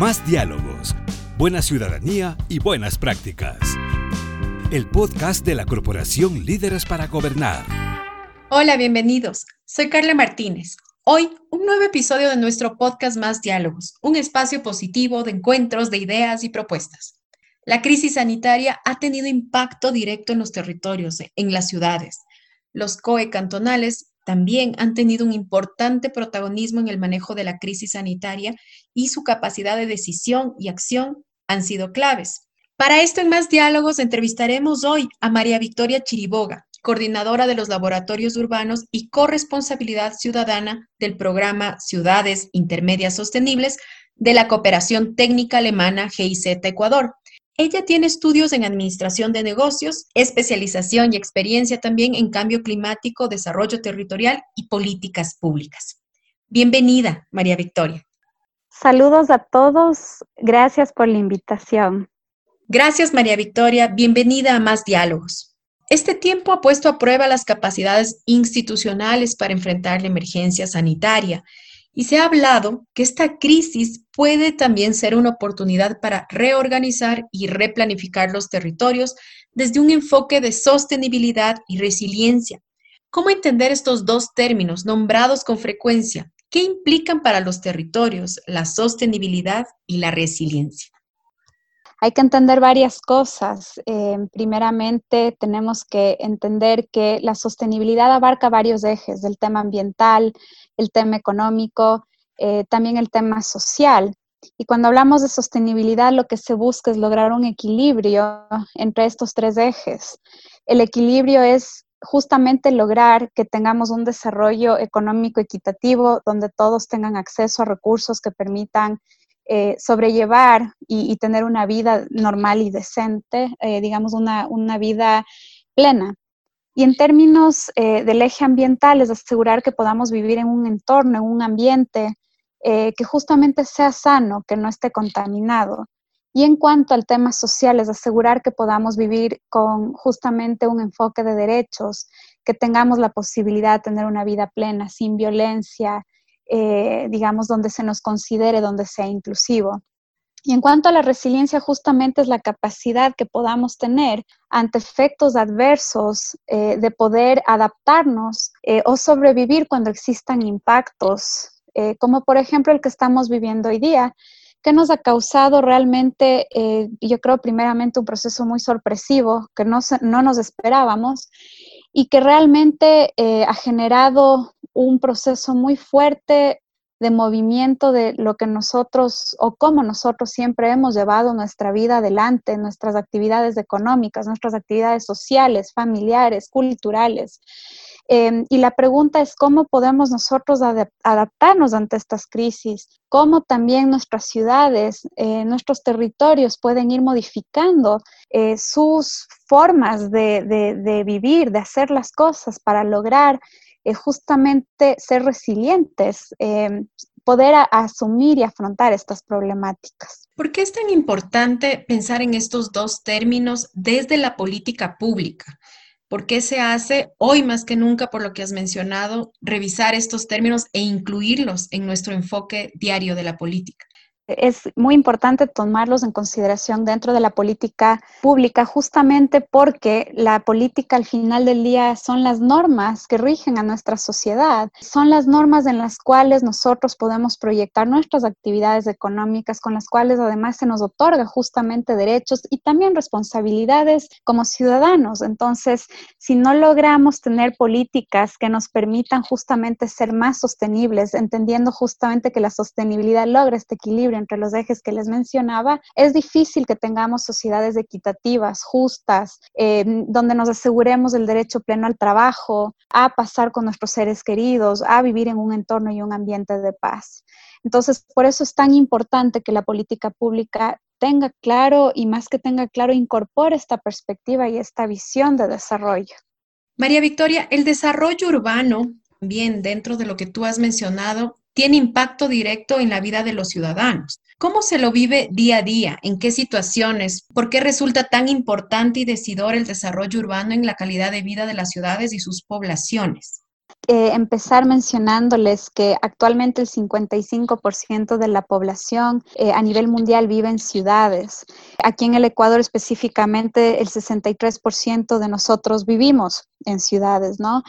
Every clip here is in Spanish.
Más diálogos, buena ciudadanía y buenas prácticas. El podcast de la Corporación Líderes para Gobernar. Hola, bienvenidos. Soy Carla Martínez. Hoy, un nuevo episodio de nuestro podcast Más Diálogos, un espacio positivo de encuentros de ideas y propuestas. La crisis sanitaria ha tenido impacto directo en los territorios, en las ciudades. Los COE cantonales también han tenido un importante protagonismo en el manejo de la crisis sanitaria y su capacidad de decisión y acción han sido claves. Para esto, en más diálogos, entrevistaremos hoy a María Victoria Chiriboga, coordinadora de los laboratorios urbanos y corresponsabilidad ciudadana del programa Ciudades Intermedias Sostenibles de la Cooperación Técnica Alemana GIZ Ecuador, ella tiene estudios en administración de negocios, especialización y experiencia también en cambio climático, desarrollo territorial y políticas públicas. Bienvenida, María Victoria. Saludos a todos. Gracias por la invitación. Gracias, María Victoria. Bienvenida a Más Diálogos. Este tiempo ha puesto a prueba las capacidades institucionales para enfrentar la emergencia sanitaria y se ha hablado que esta crisis puede también ser una oportunidad para reorganizar y replanificar los territorios desde un enfoque de sostenibilidad y resiliencia. ¿Cómo entender estos dos términos nombrados con frecuencia? ¿Qué implican para los territorios la sostenibilidad y la resiliencia? Hay que entender varias cosas. Eh, primeramente, tenemos que entender que la sostenibilidad abarca varios ejes del tema ambiental, el tema económico, eh, también el tema social. Y cuando hablamos de sostenibilidad, lo que se busca es lograr un equilibrio entre estos tres ejes. El equilibrio es justamente lograr que tengamos un desarrollo económico equitativo donde todos tengan acceso a recursos que permitan eh, sobrellevar y, tener una vida normal y decente, eh, digamos una, una vida plena. Y en términos eh, del eje ambiental, es asegurar que podamos vivir en un entorno, en un ambiente que justamente sea sano, que no esté contaminado. Y en cuanto al tema social, es asegurar que podamos vivir con justamente un enfoque de derechos, que tengamos la posibilidad de tener una vida plena, sin violencia, eh, digamos, donde se nos considere, donde sea inclusivo. Y en cuanto a la resiliencia, justamente es la capacidad que podamos tener ante efectos adversos eh, de poder adaptarnos eh, o sobrevivir cuando existan impactos, eh, como por ejemplo el que estamos viviendo hoy día, que nos ha causado realmente, yo creo, primeramente un proceso muy sorpresivo que no, no nos esperábamos y que realmente ha generado un proceso muy fuerte de movimiento de lo que nosotros o cómo nosotros siempre hemos llevado nuestra vida adelante, nuestras actividades económicas, nuestras actividades sociales, familiares, culturales. Em, y la pregunta es cómo podemos nosotros adaptarnos ante estas crisis, cómo también nuestras ciudades, eh, nuestros territorios pueden ir modificando eh, sus formas de, de, vivir, de hacer las cosas para lograr es justamente ser resilientes, em, poder asumir y afrontar estas problemáticas. ¿Por qué es tan importante pensar en estos dos términos desde la política pública? ¿Por qué se hace hoy más que nunca, por lo que has mencionado, revisar estos términos e incluirlos en nuestro enfoque diario de la política? Es muy importante tomarlos en consideración dentro de la política pública, justamente porque la política al final del día son las normas que rigen a nuestra sociedad, son las normas en las cuales nosotros podemos proyectar nuestras actividades económicas, con las cuales además se nos otorga justamente derechos y también responsabilidades como ciudadanos. Entonces, si no logramos tener políticas que nos permitan justamente ser más sostenibles, entendiendo justamente que la sostenibilidad logra este equilibrio entre los ejes que les mencionaba, es difícil que tengamos sociedades equitativas, justas, eh, donde nos aseguremos el derecho pleno al trabajo, a pasar con nuestros seres queridos, a vivir en un entorno y un ambiente de paz. Entonces, por eso es tan importante que la política pública tenga claro y más que tenga claro, incorpore esta perspectiva y esta visión de desarrollo. María Victoria, el desarrollo urbano, bien dentro de lo que tú has mencionado, tiene impacto directo en la vida de los ciudadanos. ¿Cómo se lo vive día a día? ¿En qué situaciones? ¿Por qué resulta tan importante y decidor el desarrollo urbano en la calidad de vida de las ciudades y sus poblaciones? Eh, empezar mencionándoles que actualmente el 55% de la población eh, a nivel mundial vive en ciudades. Aquí en el Ecuador específicamente el 63% de nosotros vivimos en ciudades, ¿no?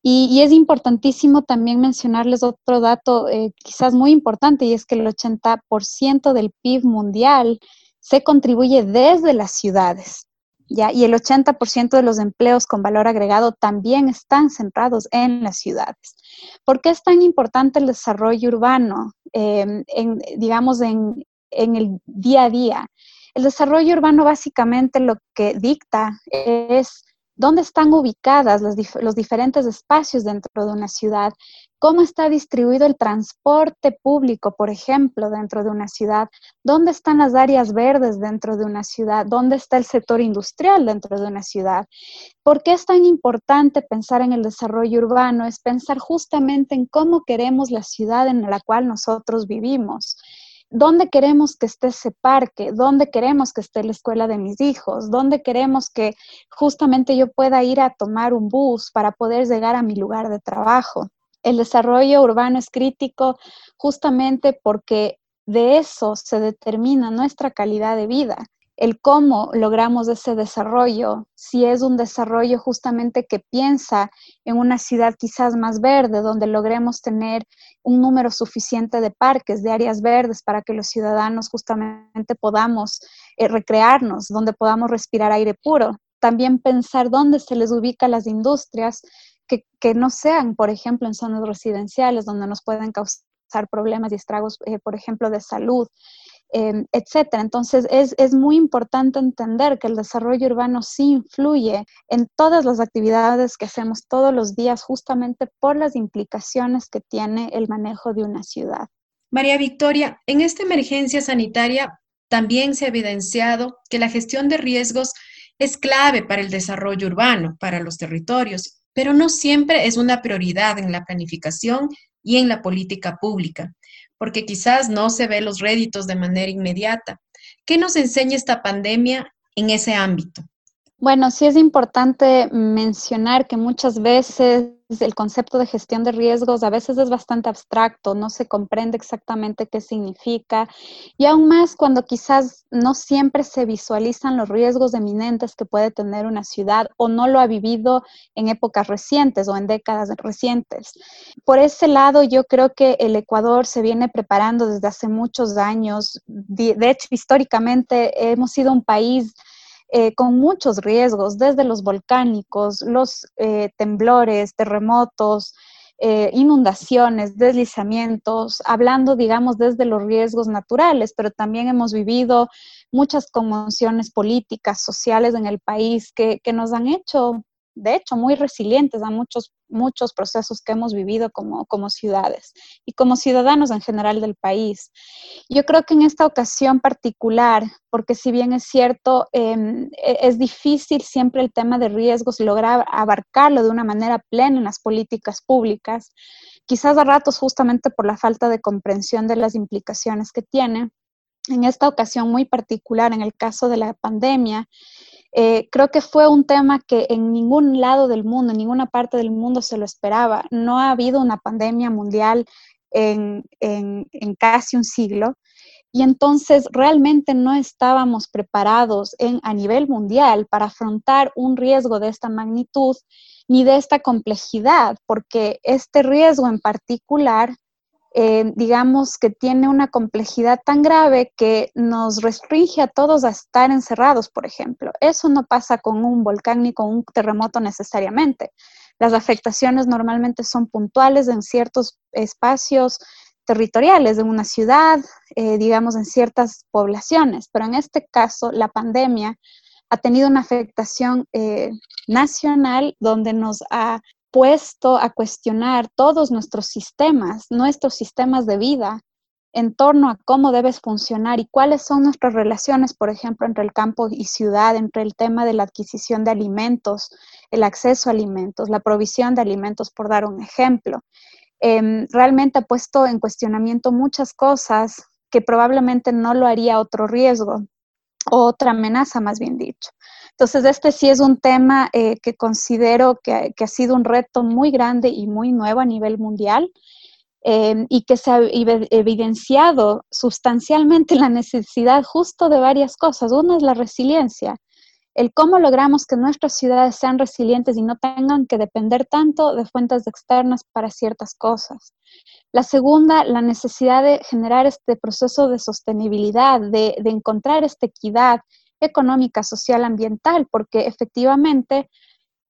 Y, es importantísimo también mencionarles otro dato eh, quizás muy importante y es que el 80% del PIB mundial se contribuye desde las ciudades. Y el 80% de los empleos con valor agregado también están centrados en las ciudades. ¿Por qué es tan importante el desarrollo urbano, em, digamos, en, en el día a día? El desarrollo urbano básicamente lo que dicta es dónde están ubicadas los, los, diferentes espacios dentro de una ciudad, cómo está distribuido el transporte público, por ejemplo, dentro de una ciudad, dónde están las áreas verdes dentro de una ciudad, dónde está el sector industrial dentro de una ciudad. ¿Por qué es tan importante pensar en el desarrollo urbano? Es pensar justamente en cómo queremos la ciudad en la cual nosotros vivimos dónde queremos que esté ese parque, dónde queremos que esté la escuela de mis hijos, dónde queremos que justamente yo pueda ir a tomar un bus para poder llegar a mi lugar de trabajo. El desarrollo urbano es crítico justamente porque de eso se determina nuestra calidad de vida el cómo logramos ese desarrollo, si es un desarrollo justamente que piensa en una ciudad quizás más verde, donde logremos tener un número suficiente de parques, de áreas verdes para que los ciudadanos justamente podamos eh, recrearnos, donde podamos respirar aire puro. También pensar dónde se les ubica las industrias que, no sean, por ejemplo, en zonas residenciales, donde nos pueden causar problemas y estragos, eh, por ejemplo, de salud. Em, etcétera. Entonces, es, muy importante entender que el desarrollo urbano sí influye en todas las actividades que hacemos todos los días, justamente por las implicaciones que tiene el manejo de una ciudad. María Victoria, en esta emergencia sanitaria también se ha evidenciado que la gestión de riesgos es clave para el desarrollo urbano, para los territorios, pero no siempre es una prioridad en la planificación y en la política pública porque quizás no se ve los réditos de manera inmediata. ¿Qué nos enseña esta pandemia en ese ámbito? Bueno, sí es importante mencionar que muchas veces el concepto de gestión de riesgos a veces es bastante abstracto, no se comprende exactamente qué significa y aún más cuando quizás no siempre se visualizan los riesgos eminentes que puede tener una ciudad o no lo ha vivido en épocas recientes o en décadas recientes. Por ese lado, yo creo que el Ecuador se viene preparando desde hace muchos años. De hecho, históricamente hemos sido un país eh, con muchos riesgos, desde los volcánicos, los eh, temblores, terremotos, eh, inundaciones, deslizamientos, hablando, digamos, desde los riesgos naturales, pero también hemos vivido muchas conmociones políticas, sociales en el país que, que nos han hecho de hecho, muy resilientes a muchos, muchos procesos que hemos vivido como, como ciudades y como ciudadanos en general del país. Yo creo que en esta ocasión particular, porque si bien es cierto, em, e, es difícil siempre el tema de riesgos lograr abarcarlo de una manera plena en las políticas públicas, quizás a ratos justamente por la falta de comprensión de las implicaciones que tiene. En esta ocasión muy particular, en el caso de la pandemia, eh, creo que fue un tema que en ningún lado del mundo, en ninguna parte del mundo se lo esperaba. No ha habido una pandemia mundial en, casi un siglo. Y entonces realmente no estábamos preparados en, a nivel mundial para afrontar un riesgo de esta magnitud ni de esta complejidad, porque este riesgo en particular eh, digamos que tiene una complejidad tan grave que nos restringe a todos a estar encerrados, por ejemplo. Eso no pasa con un volcán ni con un terremoto necesariamente. Las afectaciones normalmente son puntuales en ciertos espacios territoriales de una ciudad, eh, digamos, en ciertas poblaciones, pero en este caso la pandemia ha tenido una afectación eh, nacional donde nos ha puesto a cuestionar todos nuestros sistemas, nuestros sistemas de vida en torno a cómo debes funcionar y cuáles son nuestras relaciones, por ejemplo, entre el campo y ciudad, entre el tema de la adquisición de alimentos, el acceso a alimentos, la provisión de alimentos, por dar un ejemplo. Em, realmente ha puesto en cuestionamiento muchas cosas que probablemente no lo haría otro riesgo, o otra amenaza, más bien dicho. Entonces, este sí es un tema eh, que considero que, ha sido un reto muy grande y muy nuevo a nivel mundial. Eh, y que se ha evidenciado sustancialmente la necesidad justo de varias cosas. Una es la resiliencia, el cómo logramos que nuestras ciudades sean resilientes y no tengan que depender tanto de fuentes externas para ciertas cosas. La segunda, la necesidad de generar este proceso de sostenibilidad, de, encontrar esta equidad económica, social, ambiental, porque efectivamente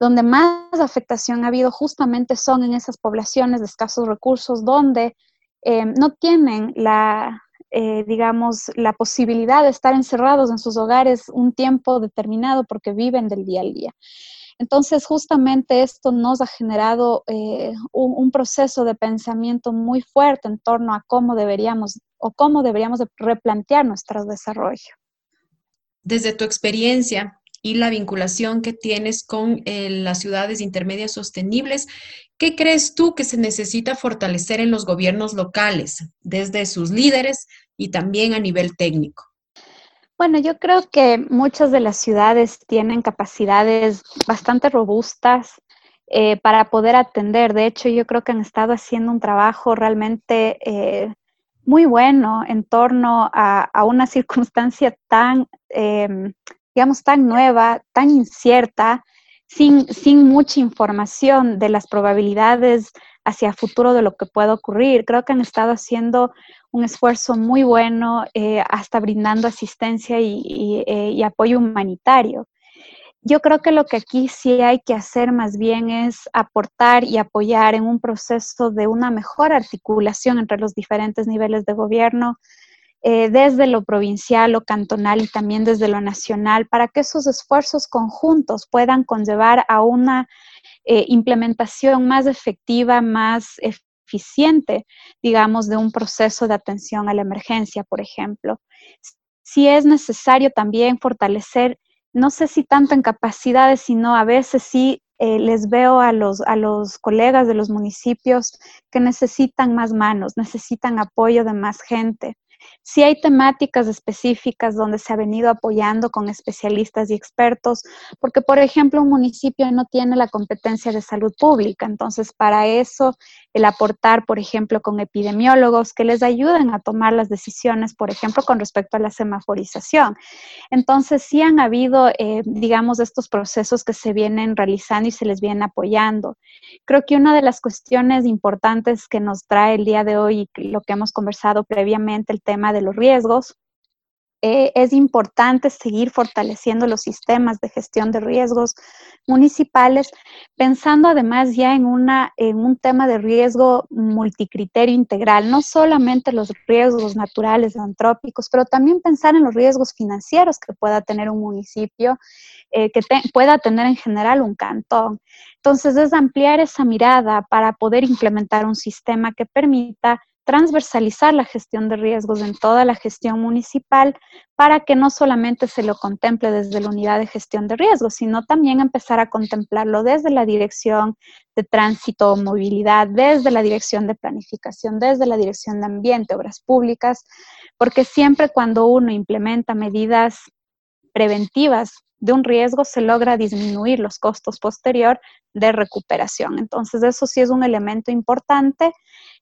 donde más afectación ha habido justamente son en esas poblaciones de escasos recursos, donde eh, no tienen la, eh, digamos, la posibilidad de estar encerrados en sus hogares un tiempo determinado porque viven del día al día. Entonces, justamente esto nos ha generado eh, un, proceso de pensamiento muy fuerte en torno a cómo deberíamos o cómo deberíamos replantear nuestro desarrollo. Desde tu experiencia, y la vinculación que tienes con eh, las ciudades intermedias sostenibles. ¿Qué crees tú que se necesita fortalecer en los gobiernos locales, desde sus líderes y también a nivel técnico? Bueno, yo creo que muchas de las ciudades tienen capacidades bastante robustas eh, para poder atender. De hecho, yo creo que han estado haciendo un trabajo realmente eh, muy bueno en torno a, una circunstancia tan em, digamos, tan nueva, tan incierta, sin, sin mucha información de las probabilidades hacia futuro de lo que puede ocurrir. Creo que han estado haciendo un esfuerzo muy bueno, eh, hasta brindando asistencia y, eh, y, apoyo humanitario. Yo creo que lo que aquí sí hay que hacer más bien es aportar y apoyar en un proceso de una mejor articulación entre los diferentes niveles de gobierno, eh, desde lo provincial o cantonal y también desde lo nacional, para que esos esfuerzos conjuntos puedan conllevar a una eh, implementación más efectiva, más eficiente, digamos, de un proceso de atención a la emergencia, por ejemplo. Si es necesario también fortalecer, no sé si tanto en capacidades, sino a veces sí eh, les veo a los, a los colegas de los municipios que necesitan más manos, necesitan apoyo de más gente. Si hay temáticas específicas donde se ha venido apoyando con especialistas y expertos, porque por ejemplo un municipio no tiene la competencia de salud pública, entonces para eso el aportar, por ejemplo, con epidemiólogos que les ayuden a tomar las decisiones, por ejemplo, con respecto a la semaforización. Entonces sí han habido, eh, digamos, estos procesos que se vienen realizando y se les vienen apoyando. Creo que una de las cuestiones importantes que nos trae el día de hoy lo que hemos conversado previamente, tema de los riesgos. Eh, es importante seguir fortaleciendo los sistemas de gestión de riesgos municipales, pensando además ya en, una, en un tema de riesgo multicriterio integral, no solamente los riesgos naturales, antrópicos, pero también pensar en los riesgos financieros que pueda tener un municipio, eh, que pueda tener en general un cantón. Entonces, es ampliar esa mirada para poder implementar un sistema que permita transversalizar la gestión de riesgos en toda la gestión municipal para que no solamente se lo contemple desde la unidad de gestión de riesgos, sino también empezar a contemplarlo desde la dirección de tránsito o movilidad, desde la dirección de planificación, desde la dirección de ambiente, obras públicas, porque siempre cuando uno implementa medidas preventivas de un riesgo se logra disminuir los costos posterior de recuperación. Entonces, eso sí es un elemento importante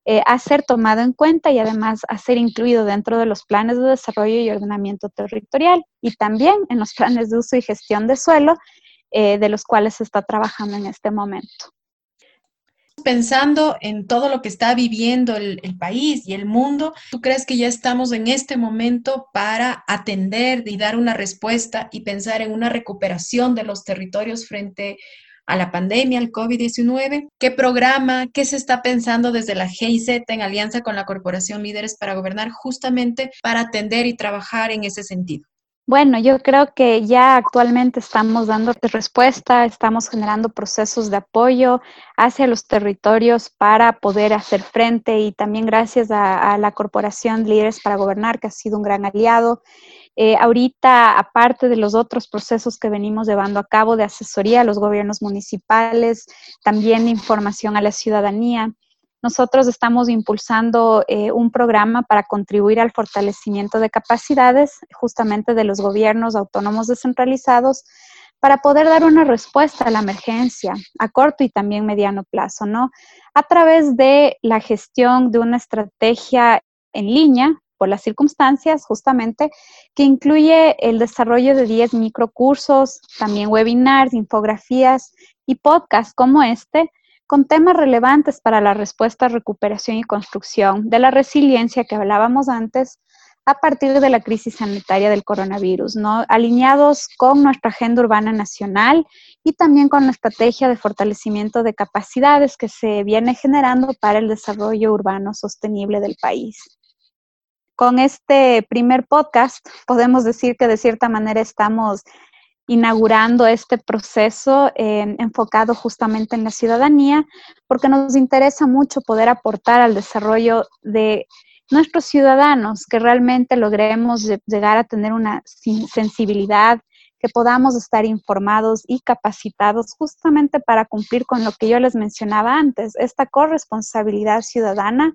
eh, a ser tomado en cuenta y además a ser incluido dentro de los planes de desarrollo y ordenamiento territorial y también en los planes de uso y gestión de suelo eh, de los cuales se está trabajando en este momento. Pensando en todo lo que está viviendo el, país y el mundo, ¿tú crees que ya estamos en este momento para atender y dar una respuesta y pensar en una recuperación de los territorios frente a la pandemia, al COVID-19? ¿Qué programa, qué se está pensando desde la GIZ en alianza con la Corporación Líderes para Gobernar justamente para atender y trabajar en ese sentido? Bueno, yo creo que ya actualmente estamos dando respuesta, estamos generando procesos de apoyo hacia los territorios para poder hacer frente y también gracias a, la Corporación Líderes para Gobernar, que ha sido un gran aliado. Eh, ahorita, aparte de los otros procesos que venimos llevando a cabo de asesoría a los gobiernos municipales, también información a la ciudadanía, nosotros estamos impulsando eh, un programa para contribuir al fortalecimiento de capacidades justamente de los gobiernos autónomos descentralizados para poder dar una respuesta a la emergencia a corto y también mediano plazo, ¿no? A través de la gestión de una estrategia en línea por las circunstancias, justamente, que incluye el desarrollo de 10 microcursos, también webinars, infografías y podcasts como este, con temas relevantes para la respuesta, recuperación y construcción de la resiliencia que hablábamos antes a partir de la crisis sanitaria del coronavirus, ¿no? alineados con nuestra agenda urbana nacional y también con la estrategia de fortalecimiento de capacidades que se viene generando para el desarrollo urbano sostenible del país. Con este primer podcast podemos decir que de cierta manera estamos inaugurando este proceso enfocado justamente en la ciudadanía, porque nos interesa mucho poder aportar al desarrollo de nuestros ciudadanos, que realmente logremos llegar a tener una sensibilidad, que podamos estar informados y capacitados justamente para cumplir con lo que yo les mencionaba antes, esta corresponsabilidad ciudadana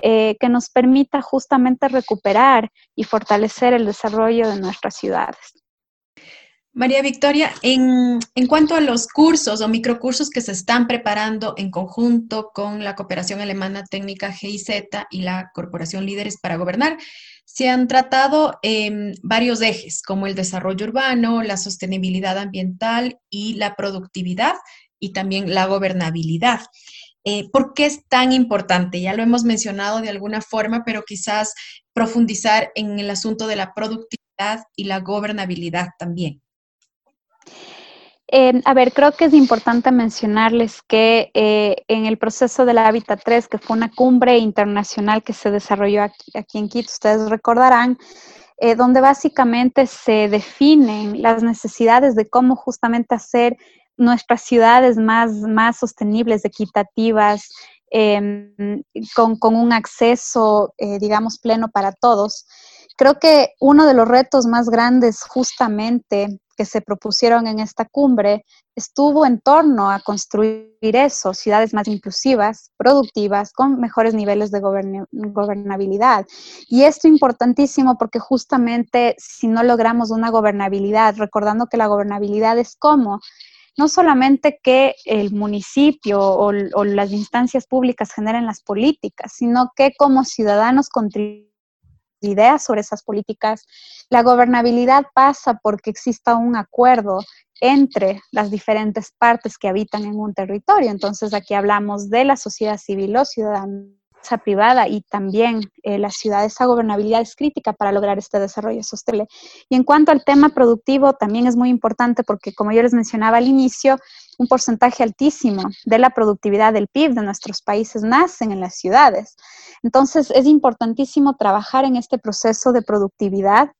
eh, que nos permita justamente recuperar y fortalecer el desarrollo de nuestras ciudades. María Victoria, en, cuanto a los cursos o microcursos que se están preparando en conjunto con la Cooperación Alemana Técnica GIZ y la Corporación Líderes para Gobernar, se han tratado em, varios ejes, como el desarrollo urbano, la sostenibilidad ambiental y la productividad y también la gobernabilidad. Eh, ¿Por qué es tan importante? Ya lo hemos mencionado de alguna forma, pero quizás profundizar en el asunto de la productividad y la gobernabilidad también. Eh, a ver, creo que es importante mencionarles que eh, en el proceso de la Hábitat 3, que fue una cumbre internacional que se desarrolló aquí, en Quito, ustedes recordarán, eh, donde básicamente se definen las necesidades de cómo justamente hacer nuestras ciudades más, más sostenibles, equitativas, em, con, con, un acceso, digamos, pleno para todos. Creo que uno de los retos más grandes justamente que se propusieron en esta cumbre estuvo en torno a construir eso, ciudades más inclusivas, productivas, con mejores niveles de gobernabilidad. Y esto es importantísimo porque justamente si no logramos una gobernabilidad, recordando que la gobernabilidad es como no solamente que el municipio o, o las instancias públicas generen las políticas, sino que como ciudadanos contribuimos ideas sobre esas políticas. La gobernabilidad pasa porque exista un acuerdo entre las diferentes partes que habitan en un territorio. Entonces aquí hablamos de la sociedad civil o ciudadana privada y también eh, la ciudad. Esa gobernabilidad es crítica para lograr este desarrollo sostenible. Y en cuanto al tema productivo, también es muy importante porque, como yo les mencionaba al inicio, un porcentaje altísimo de la productividad del PIB de nuestros países nacen en las ciudades. Entonces, es importantísimo trabajar en este proceso de productividad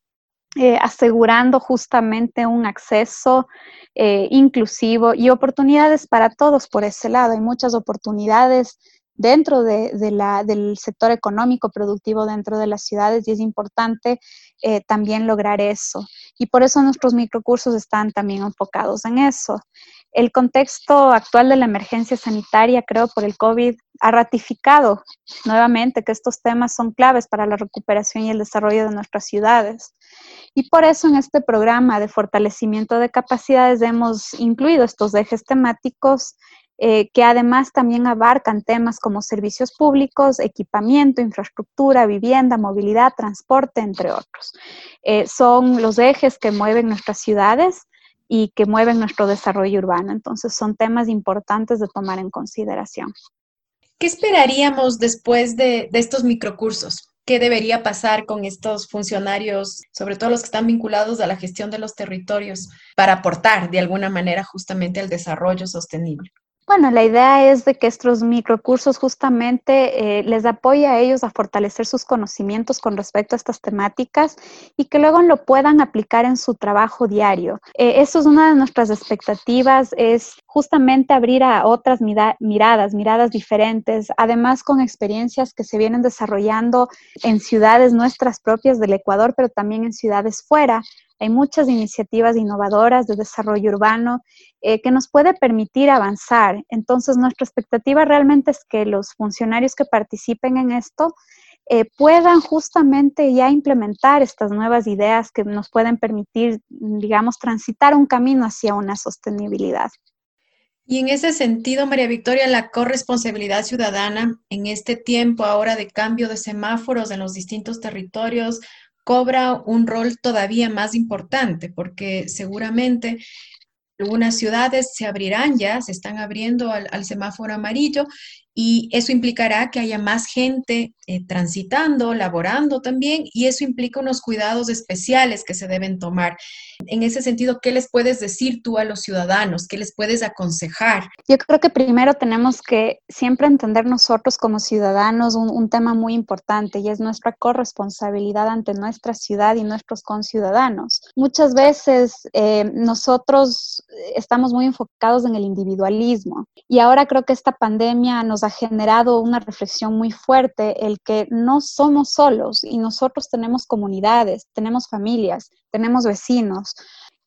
eh, asegurando justamente un acceso eh, inclusivo y oportunidades para todos por ese lado. Hay muchas oportunidades dentro de, la, del sector económico productivo dentro de las ciudades y es importante eh, también lograr eso. Y por eso nuestros microcursos están también enfocados en eso. El contexto actual de la emergencia sanitaria, creo, por el COVID, ha ratificado nuevamente que estos temas son claves para la recuperación y el desarrollo de nuestras ciudades. Y por eso en este programa de fortalecimiento de capacidades hemos incluido estos ejes temáticos eh, que además también abarcan temas como servicios públicos, equipamiento, infraestructura, vivienda, movilidad, transporte, entre otros. Eh, son los ejes que mueven nuestras ciudades y que mueven nuestro desarrollo urbano. Entonces son temas importantes de tomar en consideración. ¿Qué esperaríamos después de, de estos microcursos? ¿Qué debería pasar con estos funcionarios, sobre todo los que están vinculados a la gestión de los territorios, para aportar de alguna manera justamente al desarrollo sostenible? Bueno, la idea es de que estos microcursos justamente eh, les apoya a ellos a fortalecer sus conocimientos con respecto a estas temáticas y que luego lo puedan aplicar en su trabajo diario. Eh, eso es una de nuestras expectativas, es justamente abrir a otras miradas, miradas diferentes, además con experiencias que se vienen desarrollando en ciudades nuestras propias del Ecuador, pero también en ciudades fuera hay muchas iniciativas innovadoras de desarrollo urbano eh, que nos puede permitir avanzar. Entonces, nuestra expectativa realmente es que los funcionarios que participen en esto eh, puedan justamente ya implementar estas nuevas ideas que nos pueden permitir, digamos, transitar un camino hacia una sostenibilidad. Y en ese sentido, María Victoria, la corresponsabilidad ciudadana en este tiempo ahora de cambio de semáforos en los distintos territorios cobra un rol todavía más importante, porque seguramente algunas ciudades se abrirán ya, se están abriendo al, al semáforo amarillo y eso implicará que haya más gente eh, transitando, laborando también, y eso implica unos cuidados especiales que se deben tomar. En ese sentido, ¿qué les puedes decir tú a los ciudadanos? ¿Qué les puedes aconsejar? Yo creo que primero tenemos que siempre entender nosotros como ciudadanos un, tema muy importante y es nuestra corresponsabilidad ante nuestra ciudad y nuestros conciudadanos. Muchas veces eh, nosotros estamos muy enfocados en el individualismo y ahora creo que esta pandemia nos ha generado una reflexión muy fuerte el que no somos solos y nosotros tenemos comunidades, tenemos familias, tenemos vecinos.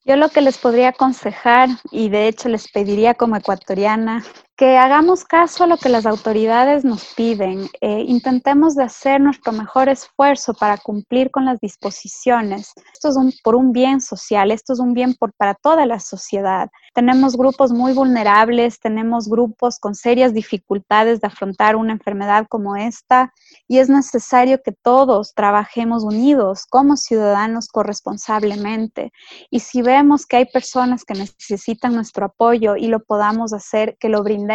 Yo lo que les podría aconsejar, y de hecho les pediría como ecuatoriana, que hagamos caso a lo que las autoridades nos piden, eh, intentemos de hacer nuestro mejor esfuerzo para cumplir con las disposiciones. Esto es un, por un bien social, esto es un bien por, para toda la sociedad. Tenemos grupos muy vulnerables, tenemos grupos con serias dificultades de afrontar una enfermedad como esta y es necesario que todos trabajemos unidos como ciudadanos corresponsablemente. Y si vemos que hay personas que necesitan nuestro apoyo y lo podamos hacer, que lo brindemos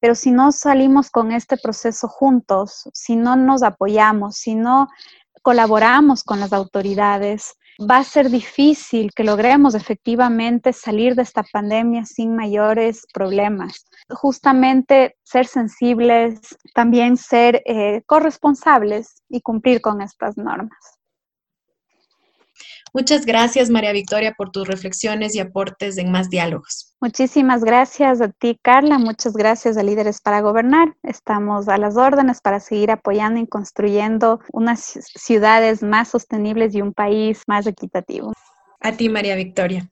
pero si no salimos con este proceso juntos, si no nos apoyamos, si no colaboramos con las autoridades, va a ser difícil que logremos efectivamente salir de esta pandemia sin mayores problemas. Justamente ser sensibles, también ser eh, corresponsables y cumplir con estas normas. Muchas gracias, María Victoria, por tus reflexiones y aportes en más diálogos. Muchísimas gracias a ti, Carla. Muchas gracias a Líderes para Gobernar. Estamos a las órdenes para seguir apoyando y construyendo unas ciudades más sostenibles y un país más equitativo. A ti, María Victoria.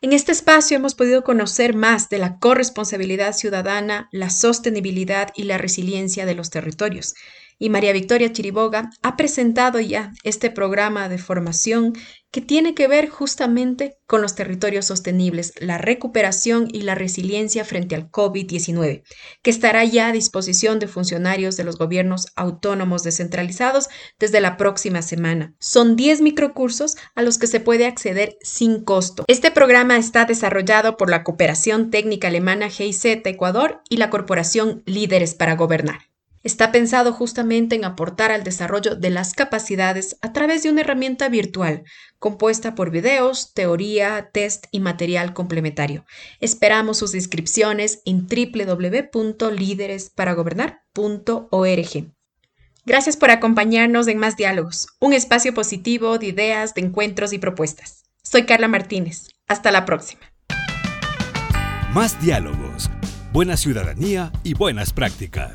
En este espacio hemos podido conocer más de la corresponsabilidad ciudadana, la sostenibilidad y la resiliencia de los territorios y María Victoria Chiriboga ha presentado ya este programa de formación que tiene que ver justamente con los territorios sostenibles, la recuperación y la resiliencia frente al COVID-19, que estará ya a disposición de funcionarios de los gobiernos autónomos descentralizados desde la próxima semana. Son 10 microcursos a los que se puede acceder sin costo. Este programa está desarrollado por la Cooperación Técnica Alemana GIZ Ecuador y la Corporación Líderes para Gobernar. Está pensado justamente en aportar al desarrollo de las capacidades a través de una herramienta virtual compuesta por videos, teoría, test y material complementario. Esperamos sus inscripciones en www.lideresparagobernar.org. Gracias por acompañarnos en Más Diálogos, un espacio positivo de ideas, de encuentros y propuestas. Soy Carla Martínez. Hasta la próxima. Más Diálogos, buena ciudadanía y buenas prácticas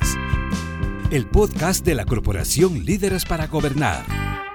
el podcast de la Corporación Líderes para Gobernar.